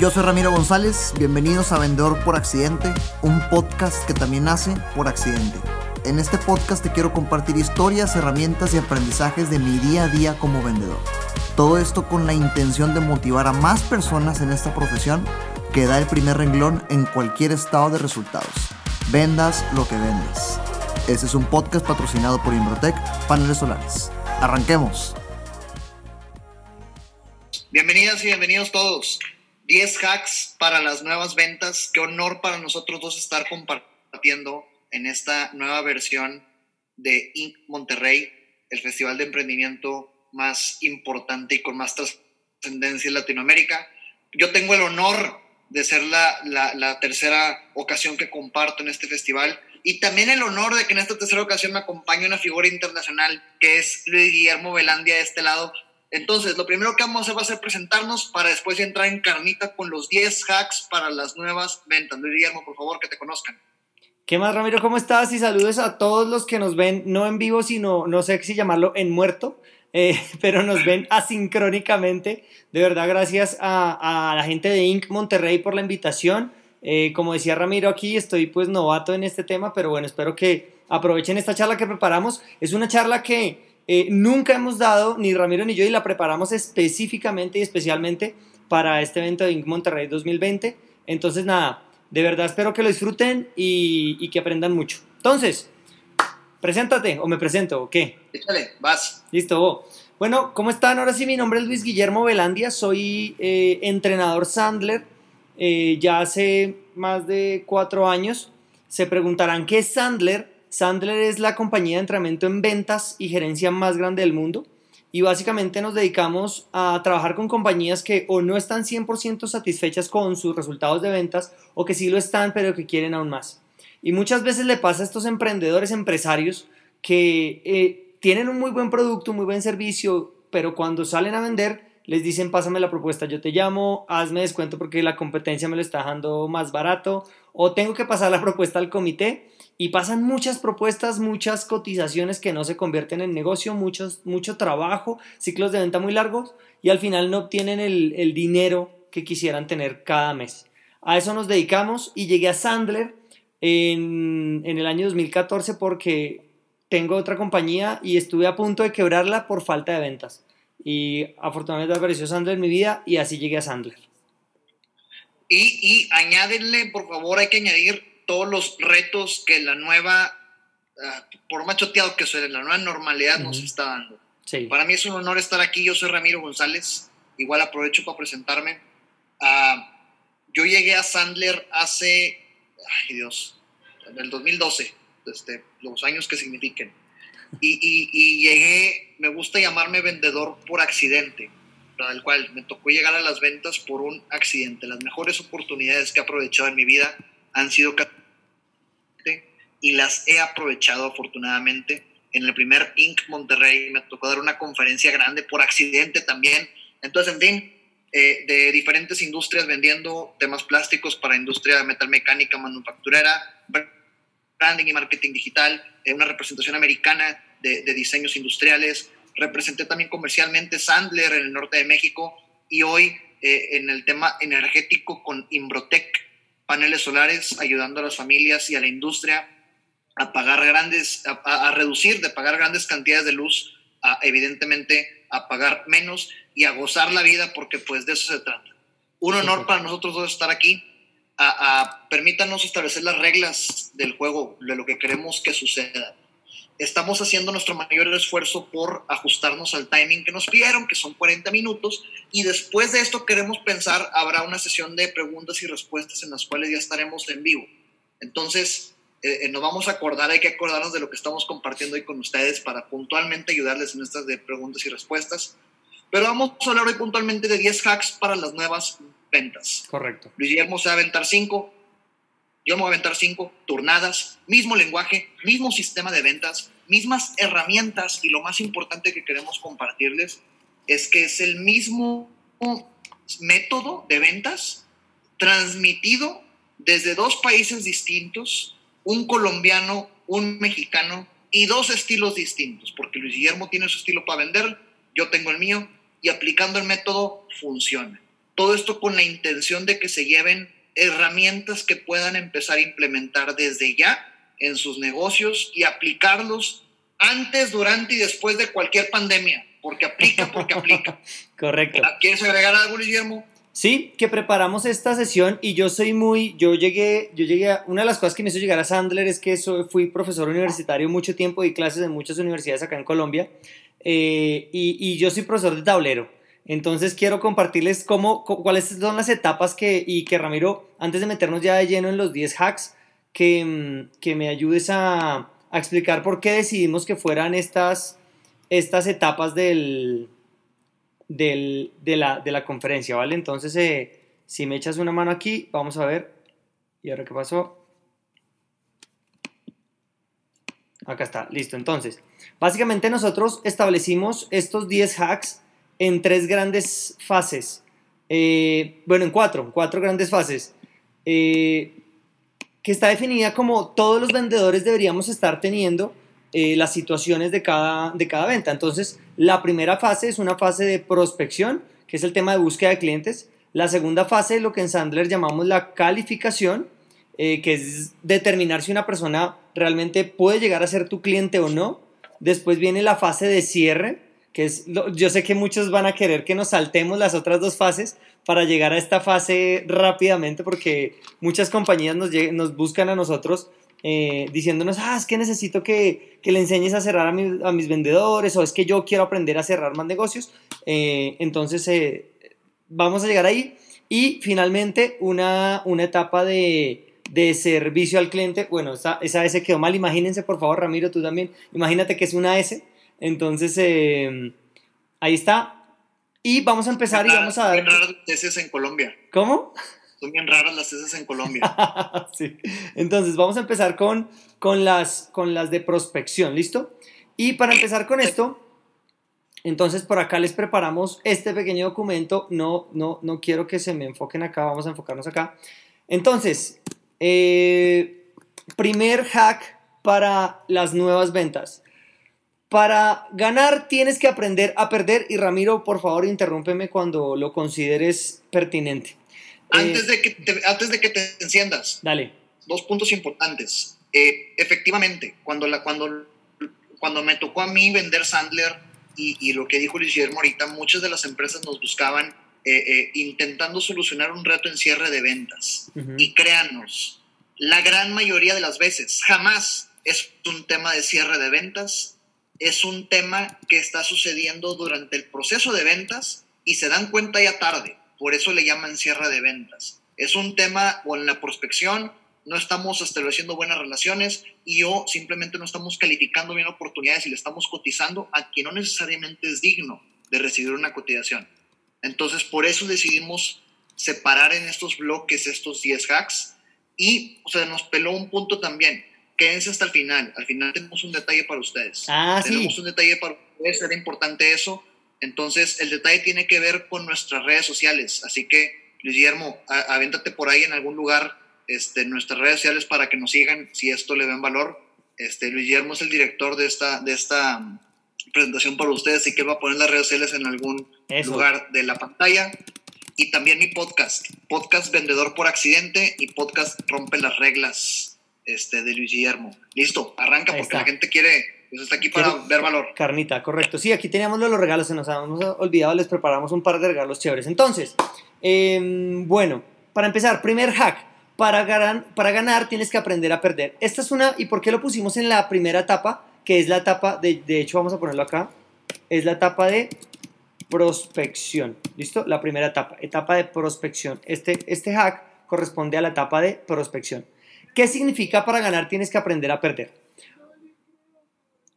Yo soy Ramiro González, bienvenidos a Vendedor por Accidente, un podcast que también nace por accidente. En este podcast te quiero compartir historias, herramientas y aprendizajes de mi día a día como vendedor. Todo esto con la intención de motivar a más personas en esta profesión que da el primer renglón en cualquier estado de resultados. Vendas lo que vendes. Este es un podcast patrocinado por Imbrotec Paneles Solares. Arranquemos. Bienvenidas y bienvenidos todos. 10 hacks para las nuevas ventas. Qué honor para nosotros dos estar compartiendo en esta nueva versión de Inc. Monterrey, el festival de emprendimiento más importante y con más trascendencia en Latinoamérica. Yo tengo el honor de ser la, la, tercera ocasión que comparto en este festival y también el honor de que en esta tercera ocasión me acompañe una figura internacional que es Luis Guillermo Velandia de este lado, entonces, lo primero que vamos a hacer va a ser presentarnos para después entrar en carnita con los 10 hacks para las nuevas ventas. Luis Guillermo, por favor, que te conozcan. ¿Qué más, Ramiro? ¿Cómo estás? Y saludos a todos los que nos ven, no en vivo, sino, no sé si llamarlo en muerto, eh, pero nos ven asincrónicamente. De verdad, gracias a, la gente de Inc. Monterrey por la invitación. Eh, como decía Ramiro aquí, estoy pues novato en este tema, pero bueno, espero que aprovechen esta charla que preparamos. Es una charla que eh, nunca hemos dado, ni Ramiro ni yo, y la preparamos específicamente y especialmente para este evento de Inc. Monterrey 2020. Entonces, nada, de verdad espero que lo disfruten y, que aprendan mucho. Entonces, preséntate o me presento o qué. Échale, vas. Listo. Bueno, ¿cómo están? Ahora sí, mi nombre es Luis Guillermo Velandia, soy eh, entrenador Sandler eh, ya hace más de cuatro años. Se preguntarán qué es Sandler Sandler es la compañía de entrenamiento en ventas y gerencia más grande del mundo y básicamente nos dedicamos a trabajar con compañías que o no están 100% satisfechas con sus resultados de ventas o que sí lo están pero que quieren aún más. Y muchas veces le pasa a estos emprendedores, empresarios que eh, tienen un muy buen producto, un muy buen servicio, pero cuando salen a vender les dicen pásame la propuesta, yo te llamo, hazme descuento porque la competencia me lo está dejando más barato o tengo que pasar la propuesta al comité y pasan muchas propuestas, muchas cotizaciones que no se convierten en negocio, muchos, mucho trabajo, ciclos de venta muy largos y al final no obtienen el, el dinero que quisieran tener cada mes. A eso nos dedicamos y llegué a Sandler en, en el año 2014 porque tengo otra compañía y estuve a punto de quebrarla por falta de ventas. Y afortunadamente apareció Sandler en mi vida y así llegué a Sandler. Y, y añádenle, por favor, hay que añadir todos los retos que la nueva, uh, por machoteado que suene, la nueva normalidad nos está dando. Para mí es un honor estar aquí. Yo soy Ramiro González. Igual aprovecho para presentarme. Uh, yo llegué a Sandler hace, ay Dios, en el 2012, este, los años que signifiquen. Y, y, y, llegué, me gusta llamarme vendedor por accidente, el cual me tocó llegar a las ventas por un accidente. Las mejores oportunidades que he aprovechado en mi vida han sido y las he aprovechado afortunadamente. En el primer Inc. Monterrey me tocó dar una conferencia grande por accidente también. Entonces, en fin, eh, de diferentes industrias vendiendo temas plásticos para industria metalmecánica, manufacturera, branding y marketing digital, eh, una representación americana de, diseños industriales. Representé también comercialmente Sandler en el norte de México y hoy eh, en el tema energético con Imbrotec, paneles solares, ayudando a las familias y a la industria a pagar grandes, a, reducir de pagar grandes cantidades de luz, a, evidentemente a pagar menos y a gozar la vida porque pues de eso se trata. Un honor para nosotros dos estar aquí. Permítanos establecer las reglas del juego, de lo que queremos que suceda. Estamos haciendo nuestro mayor esfuerzo por ajustarnos al timing que nos pidieron, que son 40 minutos, y después de esto queremos pensar, habrá una sesión de preguntas y respuestas en las cuales ya estaremos en vivo. Entonces, eh, eh, nos vamos a acordar, hay que acordarnos de lo que estamos compartiendo hoy con ustedes para puntualmente ayudarles en estas de preguntas y respuestas. Pero vamos a hablar hoy puntualmente de 10 hacks para las nuevas ventas. Correcto. Luis Guillermo se va a aventar 5, yo me voy a aventar 5, turnadas, mismo lenguaje, mismo sistema de ventas, mismas herramientas y lo más importante que queremos compartirles es que es el mismo método de ventas transmitido desde dos países distintos un colombiano, un mexicano y dos estilos distintos, porque Luis Guillermo tiene su estilo para vender, yo tengo el mío, y aplicando el método funciona. Todo esto con la intención de que se lleven herramientas que puedan empezar a implementar desde ya en sus negocios y aplicarlos antes, durante y después de cualquier pandemia, porque aplica, porque aplica. Correcto. ¿Quieres agregar algo, Guillermo? Sí, que preparamos esta sesión y yo soy muy, yo llegué, yo llegué a, una de las cosas que me hizo llegar a Sandler es que soy, fui profesor universitario mucho tiempo y clases en muchas universidades acá en Colombia eh, y, y, yo soy profesor de tablero. Entonces quiero compartirles cómo, cuáles son las etapas que, y que Ramiro, antes de meternos ya de lleno en los 10 hacks, que, mm, que me ayudes a, explicar por qué decidimos que fueran estas, estas etapas del, del, de, la, de, la, conferencia, ¿vale? Entonces, eh, si me echas una mano aquí, vamos a ver. ¿Y ahora qué pasó? Acá está, listo. Entonces, básicamente nosotros establecimos estos 10 hacks en tres grandes fases. Eh, bueno, en cuatro, cuatro grandes fases. Eh, que está definida como todos los vendedores deberíamos estar teniendo eh, las situaciones de cada, de cada venta. Entonces, la primera fase es una fase de prospección, que es el tema de búsqueda de clientes. La segunda fase es lo que en Sandler llamamos la calificación, que es determinar si una persona realmente puede llegar a ser tu cliente o no. Después viene la fase de cierre, que es, yo sé que muchos van a querer que nos saltemos las otras dos fases para llegar a esta fase rápidamente, porque muchas compañías nos, nos buscan a nosotros eh, diciéndonos, ah, es que necesito que, que le enseñes a cerrar a, a, mis vendedores, o es que yo quiero aprender a cerrar más negocios. Eh, entonces, eh, vamos a llegar ahí. Y finalmente, una, una etapa de, de servicio al cliente. Bueno, esa, esa S quedó mal. Imagínense, por favor, Ramiro, tú también. Imagínate que es una S entonces, em, ahí está. Y vamos a empezar y vamos a dar... Son bien raras las heces en Colombia. ¿Cómo? Son bien raras las heces en Colombia. sí. Entonces, vamos a empezar con, con, las, con las de prospección, ¿listo? Y para empezar con esto, entonces por acá les preparamos este pequeño documento. No, no, no quiero que se me enfoquen acá, vamos a enfocarnos acá. Entonces, eh, primer hack para las nuevas ventas. Para ganar tienes que aprender a perder y Ramiro, por favor, interrúmpeme cuando lo consideres pertinente. Antes, de, que te, antes de que te enciendas. Dale. Dos puntos importantes. Eh, efectivamente, cuando, la, cuando, cuando me tocó a mí vender Sandler y, y, lo que dijo Luis Guillermo ahorita, muchas de las empresas nos buscaban eh, eh, intentando solucionar un reto en cierre de ventas. Y créanos, la gran mayoría de las veces, jamás es un tema de cierre de ventas, es un tema que está sucediendo durante el proceso de ventas y se dan cuenta ya tarde. Por eso le llaman cierre de ventas. Es un tema o en la prospección no estamos estableciendo buenas relaciones y o simplemente no estamos calificando bien oportunidades y le estamos cotizando a quien no necesariamente es digno de recibir una cotización. Entonces, por eso decidimos separar en estos bloques estos 10 hacks y o sea, nos peló un punto también quédense hasta el final. Al final tenemos un detalle para ustedes. Ah, tenemos un detalle para ustedes, era importante eso. Entonces, el detalle tiene que ver con nuestras redes sociales. Así que, Luis Guillermo, avéntate por ahí en algún lugar este, nuestras redes sociales para que nos sigan si esto le ven valor. Este, Luis Guillermo es el director de esta, de esta mm, presentación para ustedes, así que él va a poner las redes sociales en algún lugar de la pantalla. Y también mi podcast, podcast Vendedor por Accidente y podcast Rompe las Reglas este, de Luis Guillermo. Listo, arranca porque la gente quiere, pues está aquí para ver valor. Carnita, correcto. Sí, aquí teníamos los regalos, se nos habíamos olvidado, les preparamos un par de regalos chéveres. Entonces, em, bueno, para empezar, primer hack. Para, ganar, para ganar tienes que aprender a perder. Esta es una, ¿y por qué lo pusimos en la primera etapa? Que es la etapa, de, de hecho vamos a ponerlo acá, es la etapa de prospección. ¿Listo? La primera etapa, etapa de prospección. Este, este hack corresponde a la etapa de prospección. ¿Qué significa para ganar tienes que aprender a perder?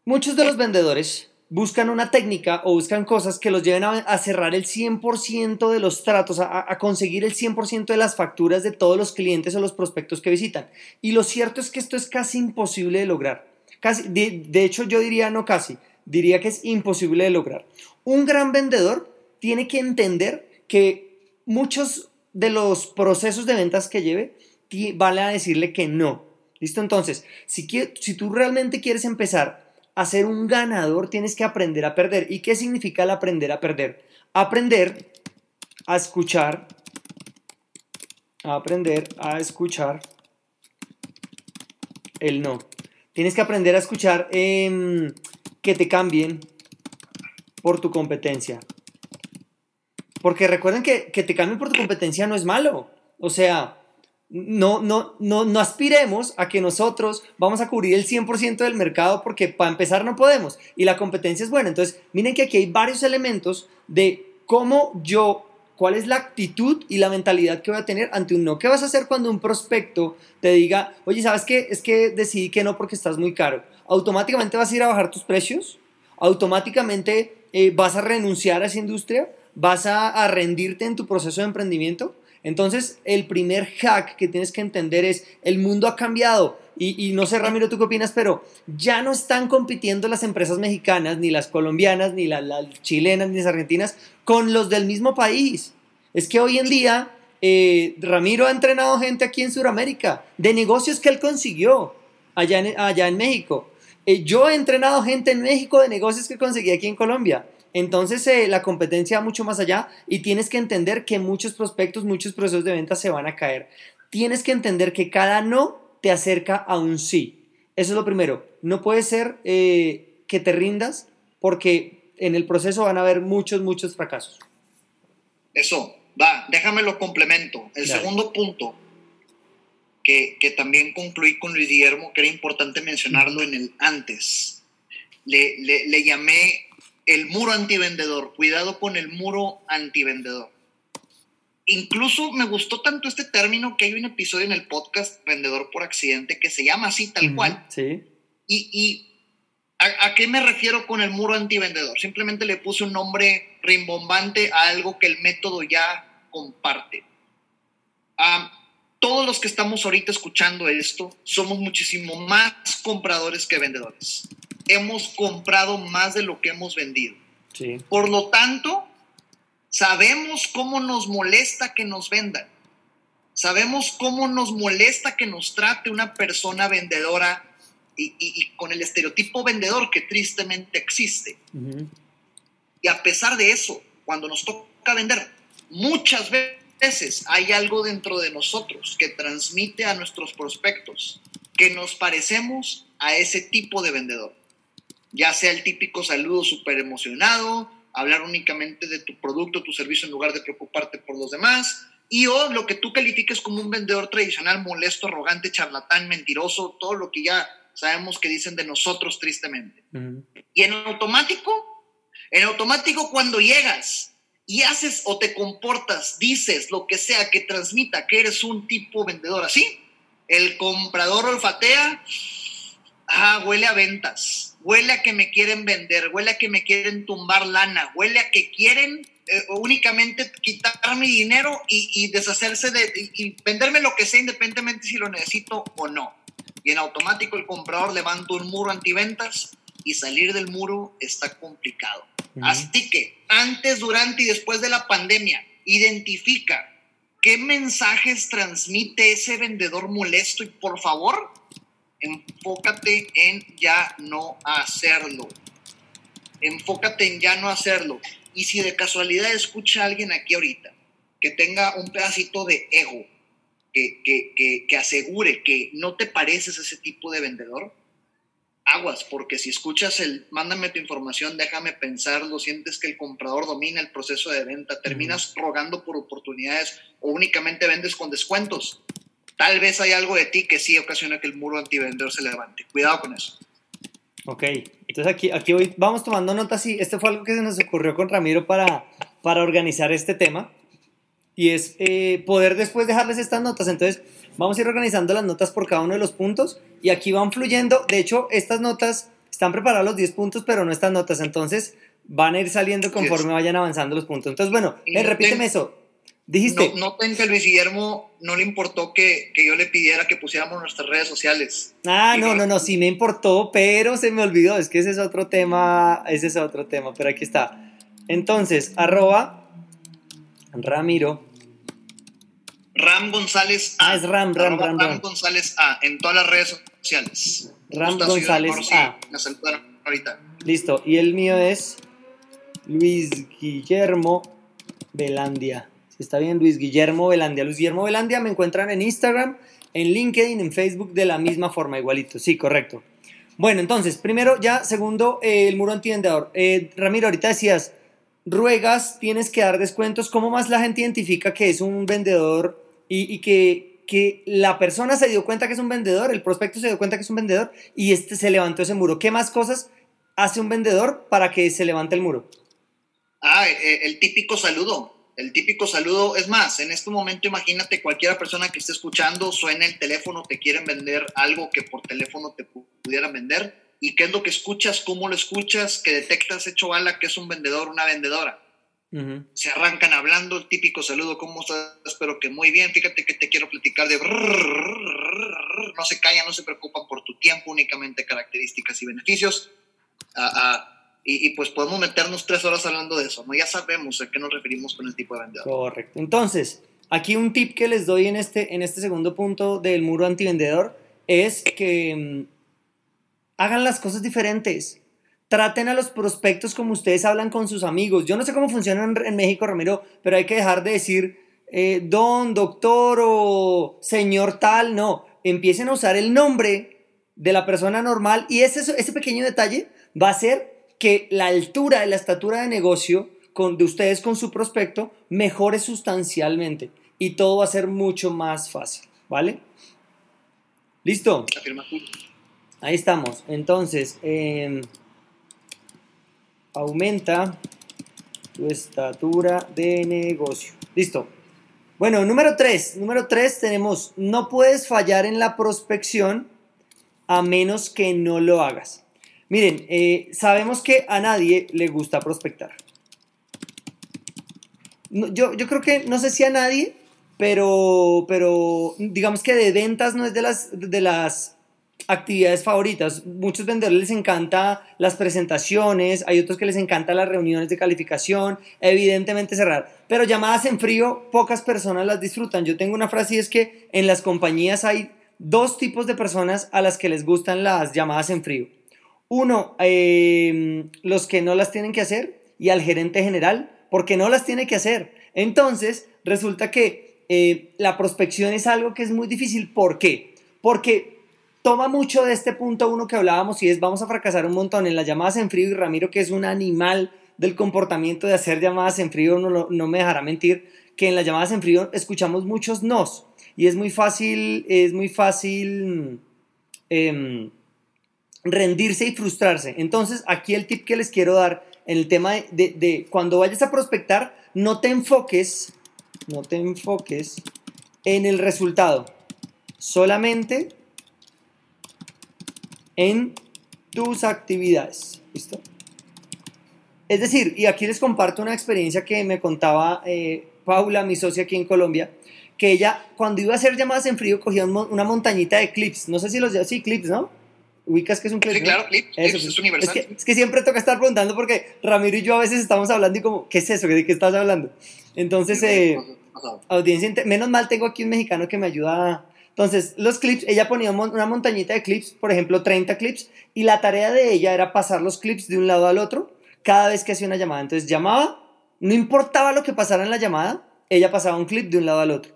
Muchos de los vendedores buscan una técnica o buscan cosas que los lleven a, cerrar el 100% de los tratos, a, conseguir el 100% de las facturas de todos los clientes o los prospectos que visitan. Y lo cierto es que esto es casi imposible de lograr. Casi, de, de hecho, yo diría no casi, diría que es imposible de lograr. Un gran vendedor tiene que entender que muchos de los procesos de ventas que lleve vale a decirle que no. ¿Listo? Entonces, si, si tú realmente quieres empezar a ser un ganador, tienes que aprender a perder. ¿Y qué significa el aprender a perder? Aprender a escuchar, aprender a escuchar el no. Tienes que aprender a escuchar em, que te cambien por tu competencia. Porque recuerden que, que te cambien por tu competencia no es malo. O sea, no, no, no, no aspiremos a que nosotros vamos a cubrir el 100% del mercado porque para empezar no podemos y la competencia es buena. Entonces, miren que aquí hay varios elementos de cómo yo, cuál es la actitud y la mentalidad que voy a tener ante un no. ¿Qué vas a hacer cuando un prospecto te diga, oye, ¿sabes qué? Es que decidí que no porque estás muy caro. Automáticamente vas a ir a bajar tus precios, automáticamente eh, vas a renunciar a esa industria, vas a rendirte en tu proceso de emprendimiento. Entonces, el primer hack que tienes que entender es, el mundo ha cambiado. Y, no sé, Ramiro, tú qué opinas, pero ya no están compitiendo las empresas mexicanas, ni las colombianas, ni las, chilenas, ni las argentinas, con los del mismo país. Es que hoy en día, eh, Ramiro ha entrenado gente aquí en Sudamérica, de negocios que él consiguió allá en, allá en México. Eh, yo he entrenado gente en México de negocios que conseguí aquí en Colombia. Entonces eh, la competencia va mucho más allá y tienes que entender que muchos prospectos, muchos procesos de venta se van a caer. Tienes que entender que cada no te acerca a un sí. Eso es lo primero. No puede ser eh, que te rindas porque en el proceso van a haber muchos, muchos fracasos. Eso, va, déjame lo complemento. El segundo punto que, también concluí con Luis Guillermo, que era importante mencionarlo en el antes. Le, le, le llamé el muro antivendedor, cuidado con el muro antivendedor. Incluso me gustó tanto este término que hay un episodio en el podcast Vendedor por Accidente que se llama así tal cual. Sí. Y, ¿a, qué me refiero con el muro antivendedor? Simplemente le puse un nombre rimbombante a algo que el método ya comparte. todos los que estamos ahorita escuchando esto somos muchísimo más compradores que vendedores hemos comprado más de lo que hemos vendido. Por lo tanto, sabemos cómo nos molesta que nos vendan. Sabemos cómo nos molesta que nos trate una persona vendedora y, con el estereotipo vendedor que tristemente existe. Y a pesar de eso, cuando nos toca vender, muchas veces hay algo dentro de nosotros que transmite a nuestros prospectos que nos parecemos a ese tipo de vendedor ya sea el típico saludo súper emocionado, hablar únicamente de tu producto, tu servicio en lugar de preocuparte por los demás, y o lo que tú califiques como un vendedor tradicional, molesto, arrogante, charlatán, mentiroso, todo lo que ya sabemos que dicen de nosotros tristemente. Y en automático, en automático cuando llegas y haces o te comportas, dices lo que sea que transmita que eres un tipo vendedor así, el comprador olfatea, ah, huele a ventas huele a que me quieren vender, huele a que me quieren tumbar lana, huele a que quieren eh, únicamente quitar mi dinero y, deshacerse de, y, venderme lo que sea independientemente si lo necesito o no. Y en automático el comprador levanta un muro antiventas y salir del muro está complicado. Así que antes, durante y después de la pandemia, identifica qué mensajes transmite ese vendedor molesto y por favor enfócate en ya no hacerlo. Enfócate en ya no hacerlo. Y si de casualidad escucha a alguien aquí ahorita que tenga un pedacito de ego, que, que, que, asegure que no te pareces a ese tipo de vendedor, aguas, porque si escuchas el mándame tu información, déjame pensarlo, sientes que el comprador domina el proceso de venta, terminas rogando por oportunidades o únicamente vendes con descuentos tal vez hay algo de ti que sí ocasiona que el muro antivendedor se levante. Cuidado con eso. Ok, entonces aquí, aquí hoy vamos tomando notas y este fue algo que se nos ocurrió con Ramiro para, para organizar este tema y es eh, poder después dejarles estas notas. Entonces vamos a ir organizando las notas por cada uno de los puntos y aquí van fluyendo. De hecho, estas notas están preparadas los 10 puntos, pero no estas notas. Entonces van a ir saliendo conforme vayan avanzando los puntos. Entonces, bueno, eh, repíteme eso. Dijiste. No, noten que Luis Guillermo no le importó que, que, yo le pidiera que pusiéramos nuestras redes sociales. Ah, no, no, no, sí me importó, pero se me olvidó. Es que ese es otro tema, ese es otro tema, pero aquí está. Entonces, arroba Ramiro. Ram González A. Ah, es Ram, Ram, Ram, Ram, González A en todas las redes sociales. Ram González A. ahorita. Listo, y el mío es Luis Guillermo Belandia. Está bien, Luis Guillermo Velandia. Luis Guillermo Velandia me encuentran en Instagram, en LinkedIn, en Facebook de la misma forma, igualito. Sí, correcto. Bueno, entonces, primero ya, segundo, eh, el muro antivendedor. Eh, Ramiro, ahorita decías, ruegas, tienes que dar descuentos. ¿Cómo más la gente identifica que es un vendedor y, que, que, la persona se dio cuenta que es un vendedor, el prospecto se dio cuenta que es un vendedor y este se levantó ese muro? ¿Qué más cosas hace un vendedor para que se levante el muro? Ah, eh, el típico saludo. El típico saludo, es más, en este momento imagínate cualquier persona que esté escuchando, suena el teléfono, te quieren vender algo que por teléfono te pudieran vender y qué es lo que escuchas, cómo lo escuchas, que detectas hecho bala que es un vendedor, una vendedora. Se arrancan hablando el típico saludo, ¿cómo estás? Espero que muy bien, fíjate que te quiero platicar de... No se callan, no se preocupan por tu tiempo, únicamente características y beneficios. Ah, y, pues podemos meternos tres horas hablando de eso, ¿no? Ya sabemos a qué nos referimos con el tipo de vendedor. Correcto. Entonces, aquí un tip que les doy en este, en este segundo punto del muro antivendedor es que mm, hagan las cosas diferentes. Traten a los prospectos como ustedes hablan con sus amigos. Yo no sé cómo funciona en, México, Ramiro, pero hay que dejar de decir eh, don, doctor o señor tal. No, empiecen a usar el nombre de la persona normal y ese, ese pequeño detalle va a hacer que la altura, la estatura de negocio con, de ustedes con su prospecto mejore sustancialmente y todo va a ser mucho más fácil, ¿vale? ¿Listo? Ahí estamos. Entonces, em, aumenta tu estatura de negocio. Listo. Bueno, número 3. Número 3 tenemos, no puedes fallar en la prospección a menos que no lo hagas. Miren, eh, sabemos que a nadie le gusta prospectar. yo, yo creo que, no sé si a nadie, pero, pero digamos que de ventas no es de las, de las actividades favoritas. Muchos vendedores les encanta las presentaciones, hay otros que les encanta las reuniones de calificación, evidentemente cerrar. Pero llamadas en frío, pocas personas las disfrutan. Yo tengo una frase y es que en las compañías hay dos tipos de personas a las que les gustan las llamadas en frío. Uno, em, los que no las tienen que hacer y al gerente general, porque no las tiene que hacer. Entonces, resulta que eh, la prospección es algo que es muy difícil. ¿Por qué? Porque toma mucho de este punto uno que hablábamos y es vamos a fracasar un montón en las llamadas en frío y Ramiro que es un animal del comportamiento de hacer llamadas en frío no, no me dejará mentir que en las llamadas en frío escuchamos muchos nos y es muy fácil es muy fácil em, rendirse y frustrarse entonces aquí el tip que les quiero dar en el tema de, cuando vayas a prospectar no te enfoques no te enfoques en el resultado solamente en tus actividades. ¿Listo? Es decir, y aquí les comparto una experiencia que me contaba eh, Paula, mi socia aquí en Colombia, que ella cuando iba a hacer llamadas en frío cogía una montañita de clips. No sé si los sí, clips, ¿no? Ubicas que es un clip. Sí, claro, clips. es universal. Es que, siempre toca estar preguntando porque Ramiro y yo a veces estamos hablando y como, ¿qué es eso? ¿De qué estás hablando? Entonces, eh, audiencia, menos mal tengo aquí un mexicano que me ayuda entonces, los clips, ella ponía una montañita de clips, por ejemplo, 30 clips, y la tarea de ella era pasar los clips de un lado al otro cada vez que hacía una llamada. Entonces, llamaba, no importaba lo que pasara en la llamada, ella pasaba un clip de un lado al otro.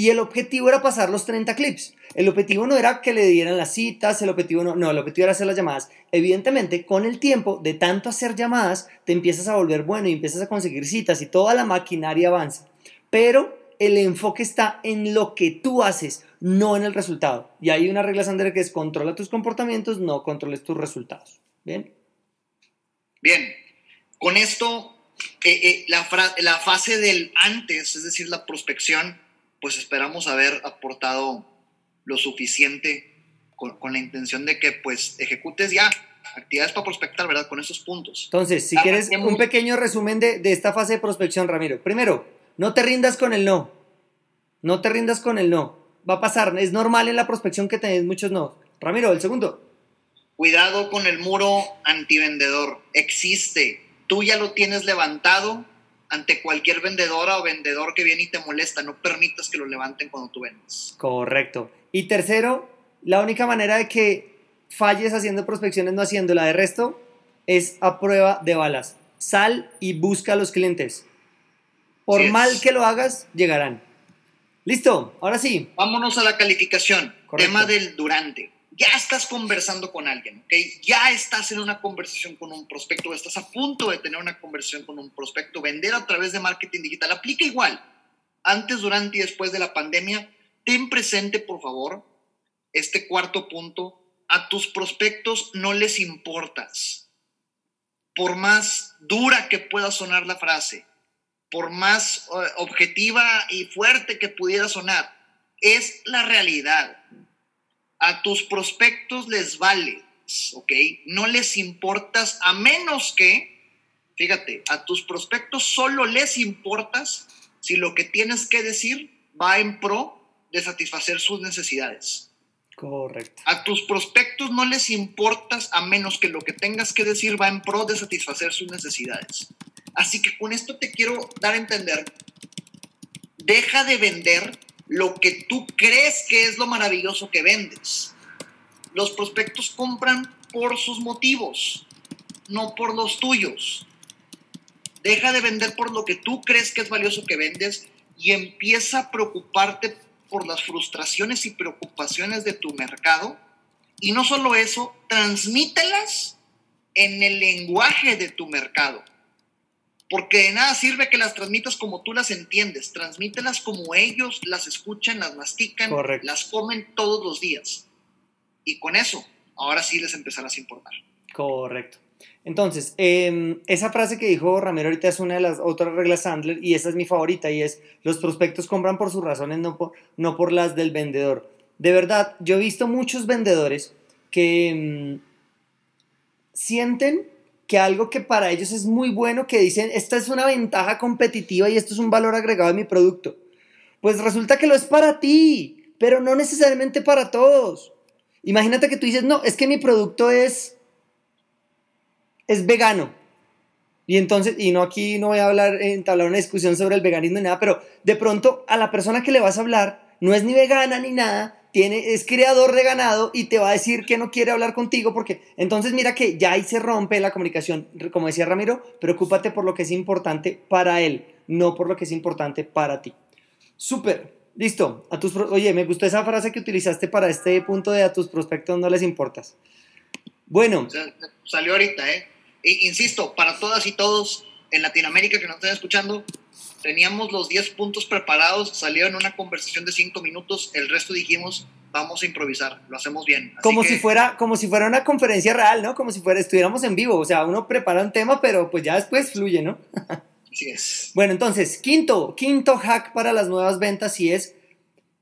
Y el objetivo era pasar los 30 clips. El objetivo no era que le dieran las citas, el objetivo no, no, el objetivo era hacer las llamadas. Evidentemente, con el tiempo de tanto hacer llamadas, te empiezas a volver bueno y empiezas a conseguir citas y toda la maquinaria avanza. Pero el enfoque está en lo que tú haces, no en el resultado. Y hay una regla, Sander, que es controla tus comportamientos, no controles tus resultados. ¿Bien? Bien. Con esto, eh, eh, la fase del antes, es decir, la prospección, pues esperamos haber aportado lo suficiente con, la intención de que pues ejecutes ya actividades para prospectar, ¿verdad? Con esos puntos. Entonces, si quieres un pequeño resumen de, de, esta fase de prospección, Ramiro. Primero, no te rindas con el no. No te rindas con el no. Va a pasar. Es normal en la prospección que tenés muchos no. Ramiro, el segundo. Cuidado con el muro antivendedor. Existe. Tú ya lo tienes levantado ante cualquier vendedora o vendedor que viene y te molesta. No permitas que lo levanten cuando tú vendes. Correcto. Y tercero, la única manera de que falles haciendo prospecciones no haciéndola de resto es a prueba de balas. Sal y busca a los clientes. Por mal que lo hagas, llegarán. Listo, ahora sí. Vámonos a la calificación. Tema del durante. Ya estás conversando con alguien, ¿ok? Ya estás en una conversación con un prospecto, estás a punto de tener una conversación con un prospecto. Vender a través de marketing digital aplica igual. Antes, durante y después de la pandemia, ten presente, por favor, este cuarto punto. A tus prospectos no les importas. Por más dura que pueda sonar la frase, por más eh, objetiva y fuerte que pudiera sonar, es la realidad. A tus prospectos les vale, ¿ok? No les importas a menos que, fíjate, a tus prospectos solo les importas si lo que tienes que decir va en pro de satisfacer sus necesidades. Correcto. A tus prospectos no les importas a menos que lo que tengas que decir va en pro de satisfacer sus necesidades. Así que con esto te quiero dar a entender, deja de vender lo que tú crees que es lo maravilloso que vendes. Los prospectos compran por sus motivos, no por los tuyos. Deja de vender por lo que tú crees que es valioso que vendes y empieza a preocuparte por las frustraciones y preocupaciones de tu mercado. Y no solo eso, transmítelas en el lenguaje de tu mercado. Porque de nada sirve que las transmitas como tú las entiendes. Transmítelas como ellos las escuchan, las mastican, las comen todos los días. Y con eso, ahora sí les empezarás a importar. Correcto. Entonces, em, esa frase que dijo Ramiro ahorita es una de las otras reglas Sandler y esa es mi favorita y es, los prospectos compran por sus razones, no por, no por las del vendedor. De verdad, yo he visto muchos vendedores que em, sienten que algo que para ellos es muy bueno, que dicen, esta es una ventaja competitiva y esto es un valor agregado de mi producto. Pues resulta que lo es para ti, pero no necesariamente para todos. Imagínate que tú dices, no, es que mi producto es, es vegano. Y entonces, y no aquí no voy a hablar, entablar una discusión sobre el veganismo ni nada, pero de pronto a la persona que le vas a hablar no es ni vegana ni nada, tiene, es creador de ganado y te va a decir que no quiere hablar contigo porque entonces mira que ya ahí se rompe la comunicación. Como decía Ramiro, preocúpate por lo que es importante para él, no por lo que es importante para ti. Súper, listo. A tus, oye, me gustó esa frase que utilizaste para este punto de a tus prospectos no les importas. Bueno. Salió ahorita, ¿eh? insisto, para todas y todos en Latinoamérica que nos estén escuchando, teníamos los 10 puntos preparados, salió en una conversación de 5 minutos, el resto dijimos, vamos a improvisar, lo hacemos bien. como, si fuera, como si fuera una conferencia real, ¿no? Como si fuera, estuviéramos en vivo, o sea, uno prepara un tema, pero pues ya después fluye, ¿no? Así es. Bueno, entonces, quinto, quinto hack para las nuevas ventas y es,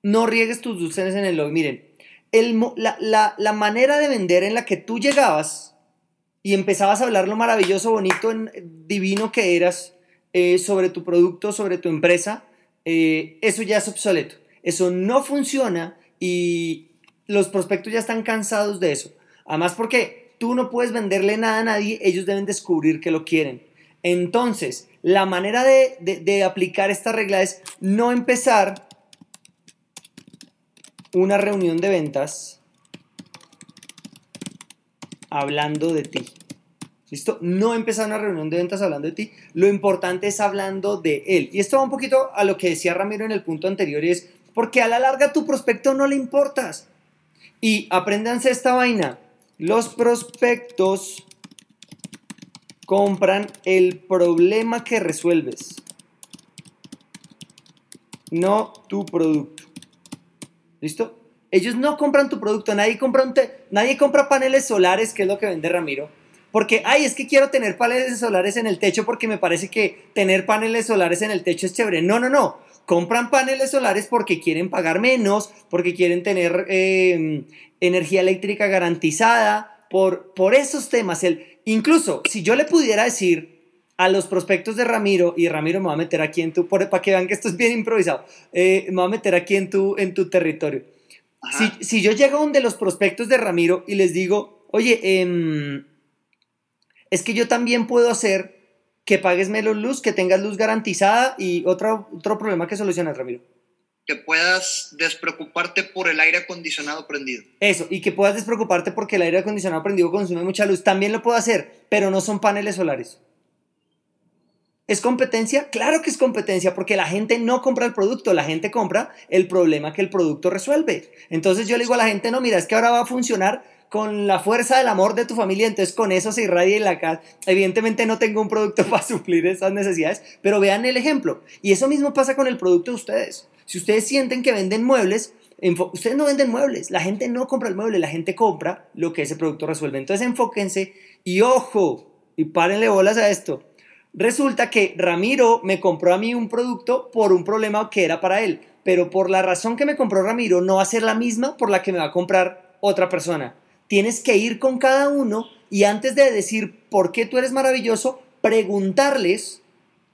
no riegues tus dulces en el log. Miren, el, la, la, la manera de vender en la que tú llegabas y empezabas a hablar lo maravilloso, bonito, divino que eras, eh, sobre tu producto, sobre tu empresa, eh, eso ya es obsoleto. Eso no funciona y los prospectos ya están cansados de eso. Además porque tú no puedes venderle nada a nadie, ellos deben descubrir que lo quieren. Entonces, la manera de, de aplicar esta regla es no empezar una reunión de ventas hablando de ti. ¿Listo? No empezar una reunión de ventas hablando de ti. Lo importante es hablando de él. Y esto va un poquito a lo que decía Ramiro en el punto anterior y es porque a la larga tu prospecto no le importas. Y apréndanse esta vaina. Los prospectos compran el problema que resuelves, no tu producto. ¿Listo? Ellos no compran tu producto, nadie compra, nadie compra paneles solares, que es lo que vende Ramiro porque, ay, es que quiero tener paneles solares en el techo porque me parece que tener paneles solares en el techo es chévere. No, no, no. Compran paneles solares porque quieren pagar menos, porque quieren tener em, energía eléctrica garantizada, por, por esos temas. El, incluso, si yo le pudiera decir a los prospectos de Ramiro, y Ramiro me va a meter aquí en tu, para que vean que esto es bien improvisado, eh, me va a meter aquí en tu, en tu territorio. Si, si, yo llego a un de los prospectos de Ramiro y les digo, oye, eh, es que yo también puedo hacer que pagues menos luz, que tengas luz garantizada y otro, otro problema que solucionas, Ramiro. Que puedas despreocuparte por el aire acondicionado prendido. Eso, y que puedas despreocuparte porque el aire acondicionado prendido consume mucha luz. También lo puedo hacer, pero no son paneles solares. ¿Es competencia? Claro que es competencia, porque la gente no compra el producto, la gente compra el problema que el producto resuelve. Entonces yo le digo a la gente, no, mira, es que ahora va a funcionar con la fuerza del amor de tu familia, entonces con eso se irradia en la casa. Evidentemente no tengo un producto para suplir esas necesidades, pero vean el ejemplo. Y eso mismo pasa con el producto de ustedes. Si ustedes sienten que venden muebles, ustedes no venden muebles, la gente no compra el mueble, la gente compra lo que ese producto resuelve. Entonces enfóquense y ojo, y párenle bolas a esto. Resulta que Ramiro me compró a mí un producto por un problema que era para él, pero por la razón que me compró Ramiro no va a ser la misma por la que me va a comprar otra persona. Tienes que ir con cada uno y antes de decir por qué tú eres maravilloso, preguntarles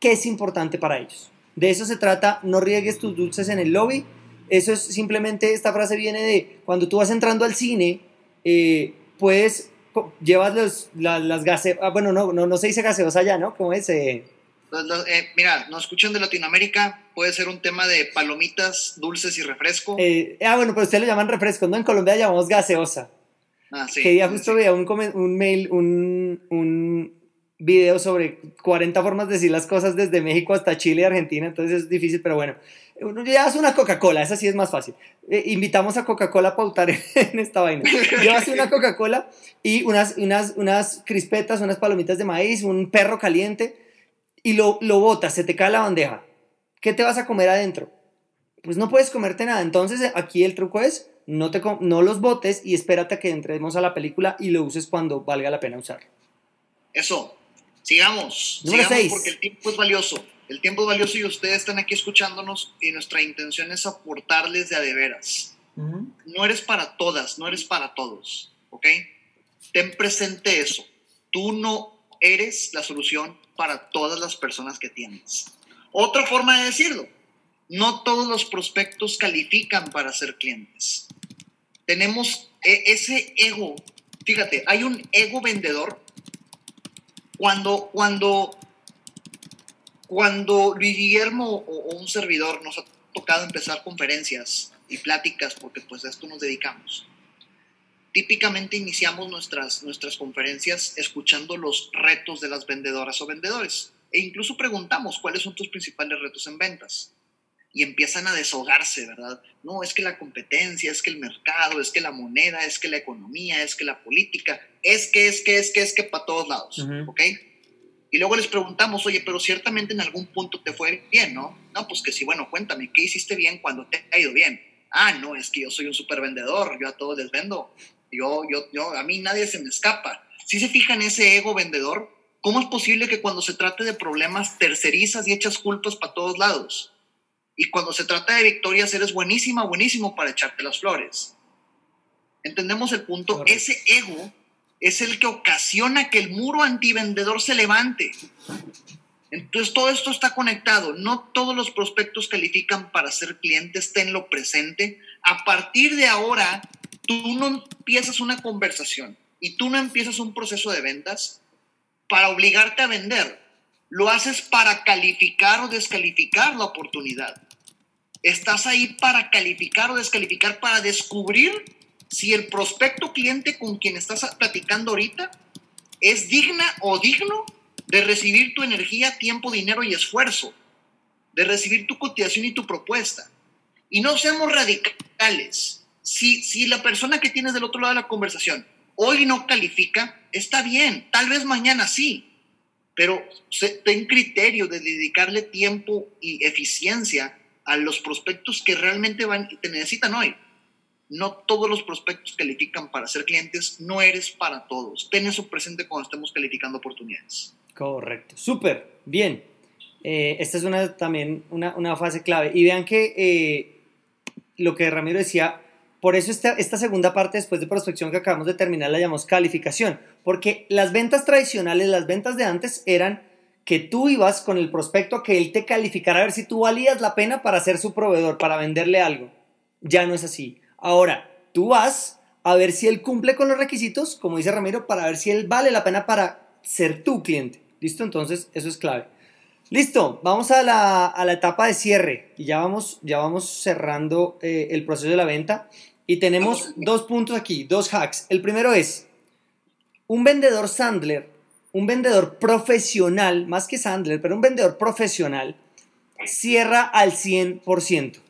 qué es importante para ellos. De eso se trata, no riegues tus dulces en el lobby. Eso es simplemente, esta frase viene de cuando tú vas entrando al cine, eh, puedes llevas los, las gaseosas, ah, bueno, no, no, no se dice gaseosa allá, ¿no? ¿Cómo es? Eh? eh, mira, nos escuchan de Latinoamérica, puede ser un tema de palomitas, dulces y refresco. Eh, ah, bueno, pero ustedes lo llaman refresco, ¿no? En Colombia llamamos gaseosa. Ah, sí. Que día justo veía un, un mail, un, un video sobre 40 formas de decir las cosas desde México hasta Chile y Argentina, entonces es difícil, pero bueno. Llevas una Coca-Cola, esa sí es más fácil. Eh, invitamos a Coca-Cola a pautar en esta vaina. Llevas una Coca-Cola y unas, unas, unas crispetas, unas palomitas de maíz, un perro caliente y lo, lo botas, se te cae la bandeja. ¿Qué te vas a comer adentro? Pues no puedes comerte nada. Entonces aquí el truco es no, te, no los botes y espérate a que entremos a la película y lo uses cuando valga la pena usar. Eso. Sigamos. Número sigamos porque el tiempo es valioso. El tiempo es valioso y ustedes están aquí escuchándonos y nuestra intención es aportarles de a de veras. No eres para todas, no eres para todos, ¿ok? Ten presente eso. Tú no eres la solución para todas las personas que tienes. Otra forma de decirlo, no todos los prospectos califican para ser clientes. Tenemos e, ese ego, fíjate, hay un ego vendedor. Cuando, cuando cuando Luis Guillermo o, un servidor nos ha tocado empezar conferencias y pláticas, porque pues a esto nos dedicamos, típicamente iniciamos nuestras, nuestras conferencias escuchando los retos de las vendedoras o vendedores. E incluso preguntamos cuáles son tus principales retos en ventas. Y empiezan a deshogarse, ¿verdad? No, es que la competencia, es que el mercado, es que la moneda, es que la economía, es que la política, es que, es que, es que, es que para todos lados, ¿ok? Y luego les preguntamos, oye, pero ciertamente en algún punto te fue bien, ¿no? No, pues que sí, bueno, cuéntame, ¿qué hiciste bien cuando te ha ido bien? Ah, no, es que yo soy un super vendedor, yo a todos les vendo, yo, yo, yo, a mí nadie se me escapa. Si se fijan ese ego vendedor, ¿cómo es posible que cuando se trate de problemas tercerizas y echas culpas para todos lados? Y cuando se trata de victorias, eres buenísima, buenísimo para echarte las flores. ¿Entendemos el punto? Ese ego es el que ocasiona que el muro antivendedor se levante. Entonces todo esto está conectado. No todos los prospectos califican para ser clientes, tenlo presente. A partir de ahora, tú no empiezas una conversación y tú no empiezas un proceso de ventas para obligarte a vender. Lo haces para calificar o descalificar la oportunidad. Estás ahí para calificar o descalificar, para descubrir si el prospecto cliente con quien estás platicando ahorita es digna o digno de recibir tu energía, tiempo, dinero y esfuerzo, de recibir tu cotización y tu propuesta. Y no seamos radicales. Si, si la persona que tienes del otro lado de la conversación hoy no califica, está bien, tal vez mañana sí, pero ten criterio de dedicarle tiempo y eficiencia a los prospectos que realmente van, te necesitan hoy no todos los prospectos califican para ser clientes, no eres para todos. Ten eso presente cuando estemos calificando oportunidades. Correcto, súper, bien. Eh, esta es una, también una, fase clave. Y vean que eh, lo que Ramiro decía, por eso esta, esta segunda parte después de prospección que acabamos de terminar la llamamos calificación, porque las ventas tradicionales, las ventas de antes eran que tú ibas con el prospecto a que él te calificara a ver si tú valías la pena para ser su proveedor, para venderle algo. Ya no es así. Ahora, tú vas a ver si él cumple con los requisitos, como dice Ramiro, para ver si él vale la pena para ser tu cliente. ¿Listo? Entonces, eso es clave. Listo, vamos a la, etapa de cierre y ya vamos, ya vamos cerrando eh, el proceso de la venta y tenemos dos puntos aquí, dos hacks. El primero es, un vendedor Sandler un vendedor profesional, más que Sandler, pero un vendedor profesional, cierra al 100%.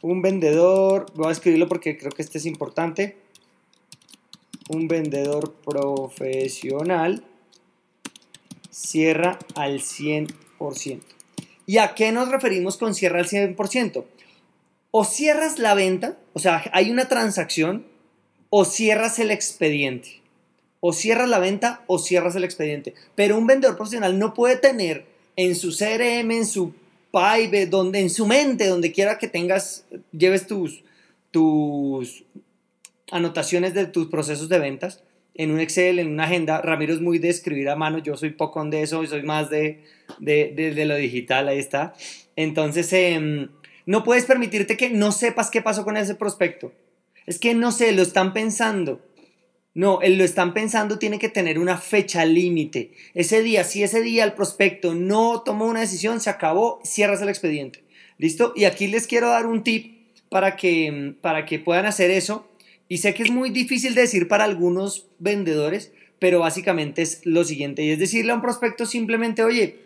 Un vendedor, voy a escribirlo porque creo que este es importante. Un vendedor profesional cierra al 100%. ¿Y a qué nos referimos con cierra al 100%? O cierras la venta, o sea, hay una transacción, o cierras el expediente. O cierras la venta o cierras el expediente. Pero un vendedor profesional no puede tener en su CRM, en su Pipe, donde, en su mente, donde quiera que tengas, lleves tus, tus anotaciones de tus procesos de ventas, en un Excel, en una agenda. Ramiro es muy de escribir a mano, yo soy poco de eso, soy más de, de, lo digital, ahí está. Entonces, em, no puedes permitirte que no sepas qué pasó con ese prospecto. Es que no sé, lo están pensando. No, él lo están pensando, tiene que tener una fecha límite. Ese día, si ese día el prospecto no tomó una decisión, se acabó, cierras el expediente. ¿Listo? Y aquí les quiero dar un tip para que, para que puedan hacer eso y sé que es muy difícil de decir para algunos vendedores, pero básicamente es lo siguiente, y es decirle a un prospecto simplemente, oye,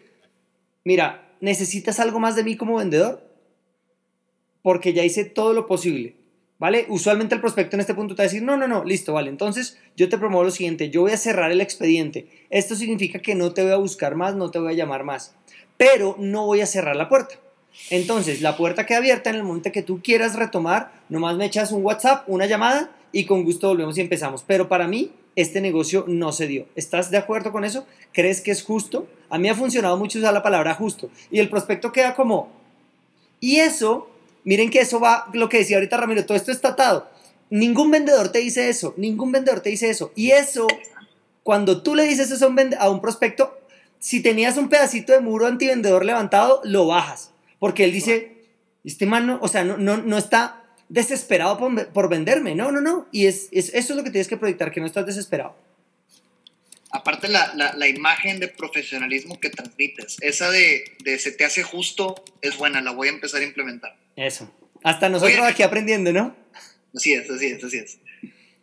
mira, ¿necesitas algo más de mí como vendedor? Porque ya hice todo lo posible, ¿vale? Usualmente el prospecto en este punto te va a decir, no, no, no, listo, vale, entonces yo te promuevo lo siguiente, yo voy a cerrar el expediente. Esto significa que no te voy a buscar más, no te voy a llamar más, pero no voy a cerrar la puerta. Entonces, la puerta queda abierta en el momento que tú quieras retomar, nomás me echas un WhatsApp, una llamada y con gusto volvemos y empezamos. Pero para mí, este negocio no se dio. ¿Estás de acuerdo con eso? ¿Crees que es justo? A mí ha funcionado mucho usar la palabra justo. Y el prospecto queda como... Y eso, miren que eso va, lo que decía ahorita Ramiro, todo esto está atado. Ningún vendedor te dice eso, ningún vendedor te dice eso. Y eso, cuando tú le dices eso a un, prospecto, si tenías un pedacito de muro antivendedor levantado, lo bajas porque él dice, este man, o sea, no, no, no está desesperado por, venderme. No, no, no. Y es, eso es lo que tienes que proyectar, que no estás desesperado. Aparte la, la, imagen de profesionalismo que transmites, esa de, de, se te hace justo, es buena, la voy a empezar a implementar. Eso. Hasta nosotros aquí aprendiendo, ¿no? Así es, así es, así es.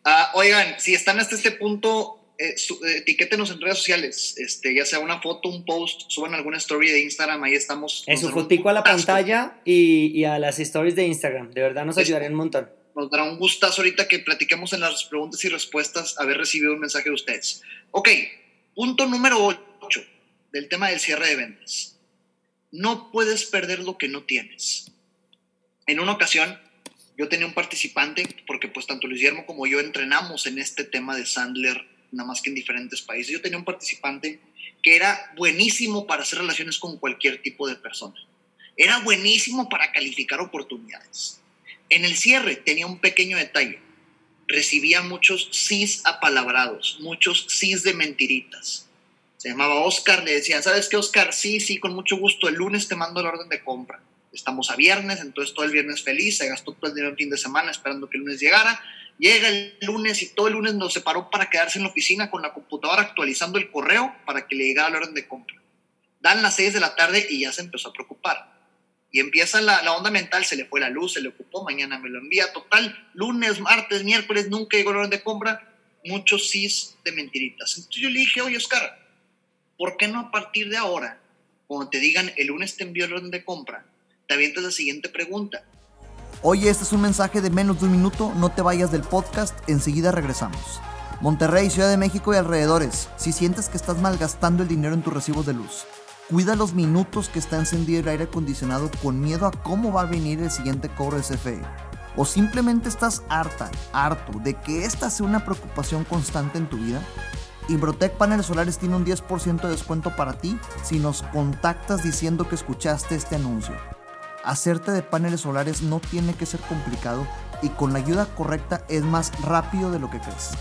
Ah, oigan, si están hasta este punto, eh, eh, etiquétenos en redes sociales, este, ya sea una foto, un post, suban alguna story de Instagram, ahí estamos. En su fotico a la pantalla y, a las stories de Instagram, de verdad nos ayudaría un montón. Nos dará un gustazo ahorita que platiquemos en las preguntas y respuestas haber recibido un mensaje de ustedes. Ok, punto número 8 del tema del cierre de ventas. No puedes perder lo que no tienes. En una ocasión, yo tenía un participante, porque pues tanto Luis Guillermo como yo entrenamos en este tema de Sandler nada más que en diferentes países. Yo tenía un participante que era buenísimo para hacer relaciones con cualquier tipo de persona. Era buenísimo para calificar oportunidades. En el cierre tenía un pequeño detalle. Recibía muchos sís apalabrados, muchos sís de mentiritas. Se llamaba Oscar, le decían, ¿sabes qué, Oscar? Sí, sí, con mucho gusto, el lunes te mando la orden de compra. Estamos a viernes, entonces todo el viernes feliz, se gastó todo el dinero el fin de semana esperando que el lunes llegara Llega el lunes y todo el lunes nos separó para quedarse en la oficina con la computadora actualizando el correo para que le llegara la orden de compra. Dan las 6 de la tarde y ya se empezó a preocupar. Y empieza la, la, onda mental, se le fue la luz, se le ocupó, mañana me lo envía. Total, lunes, martes, miércoles, nunca llegó la orden de compra. Muchos sís de mentiritas. Entonces yo le dije, oye Oscar, ¿por qué no a partir de ahora, cuando te digan el lunes te envió la orden de compra, te avientas la siguiente pregunta? Oye, este es un mensaje de menos de un minuto, no te vayas del podcast, enseguida regresamos. Monterrey, Ciudad de México y alrededores, si sientes que estás malgastando el dinero en tus recibos de luz, cuida los minutos que está encendido el aire acondicionado con miedo a cómo va a venir el siguiente cobro de CFE. O simplemente estás harta, harto de que esta sea una preocupación constante en tu vida. Imbrotec Paneles Solares tiene un 10% de descuento para ti si nos contactas diciendo que escuchaste este anuncio. Hacerte de paneles solares no tiene que ser complicado y con la ayuda correcta es más rápido de lo que crees.